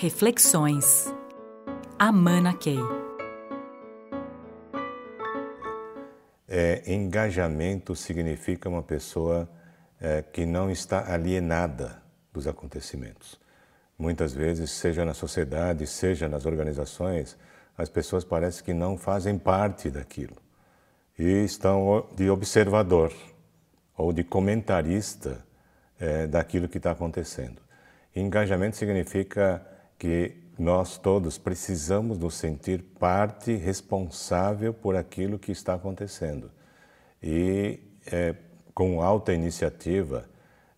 Reflexões. Amana Key. É, engajamento significa uma pessoa é, que não está alienada dos acontecimentos. Muitas vezes, seja na sociedade, seja nas organizações, as pessoas parecem que não fazem parte daquilo e estão de observador ou de comentarista é, daquilo que está acontecendo. Engajamento significa que nós todos precisamos nos sentir parte responsável por aquilo que está acontecendo. E, é, com alta iniciativa,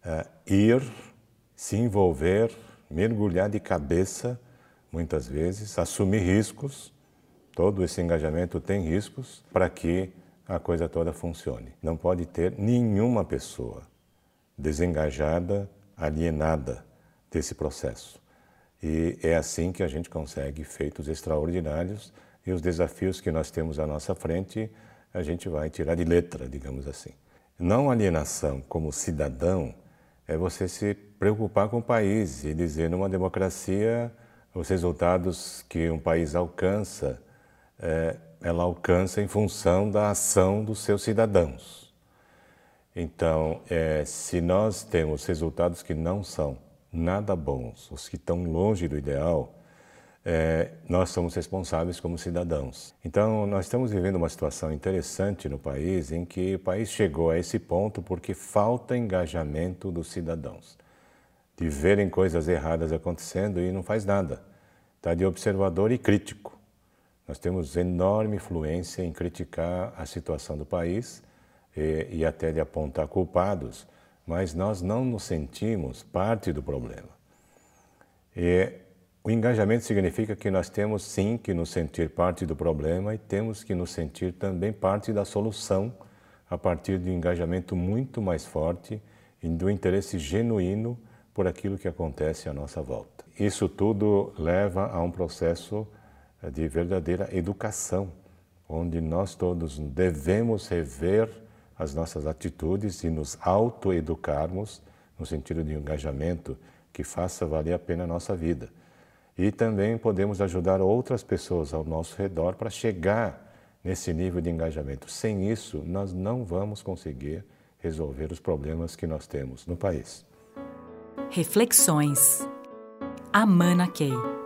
é, ir, se envolver, mergulhar de cabeça, muitas vezes, assumir riscos. Todo esse engajamento tem riscos para que a coisa toda funcione. Não pode ter nenhuma pessoa desengajada, alienada desse processo. E é assim que a gente consegue feitos extraordinários e os desafios que nós temos à nossa frente, a gente vai tirar de letra, digamos assim. Não alienação como cidadão é você se preocupar com o país e dizer numa democracia os resultados que um país alcança, é, ela alcança em função da ação dos seus cidadãos. Então, é, se nós temos resultados que não são nada bons, os que estão longe do ideal, é, nós somos responsáveis como cidadãos. Então, nós estamos vivendo uma situação interessante no país em que o país chegou a esse ponto porque falta engajamento dos cidadãos, de verem coisas erradas acontecendo e não faz nada. Está de observador e crítico. Nós temos enorme influência em criticar a situação do país e, e até de apontar culpados mas nós não nos sentimos parte do problema. E o engajamento significa que nós temos sim que nos sentir parte do problema e temos que nos sentir também parte da solução a partir de um engajamento muito mais forte e do interesse genuíno por aquilo que acontece à nossa volta. Isso tudo leva a um processo de verdadeira educação, onde nós todos devemos rever as nossas atitudes e nos autoeducarmos no sentido de engajamento que faça valer a pena a nossa vida. E também podemos ajudar outras pessoas ao nosso redor para chegar nesse nível de engajamento. Sem isso, nós não vamos conseguir resolver os problemas que nós temos no país. Reflexões. Amana Key.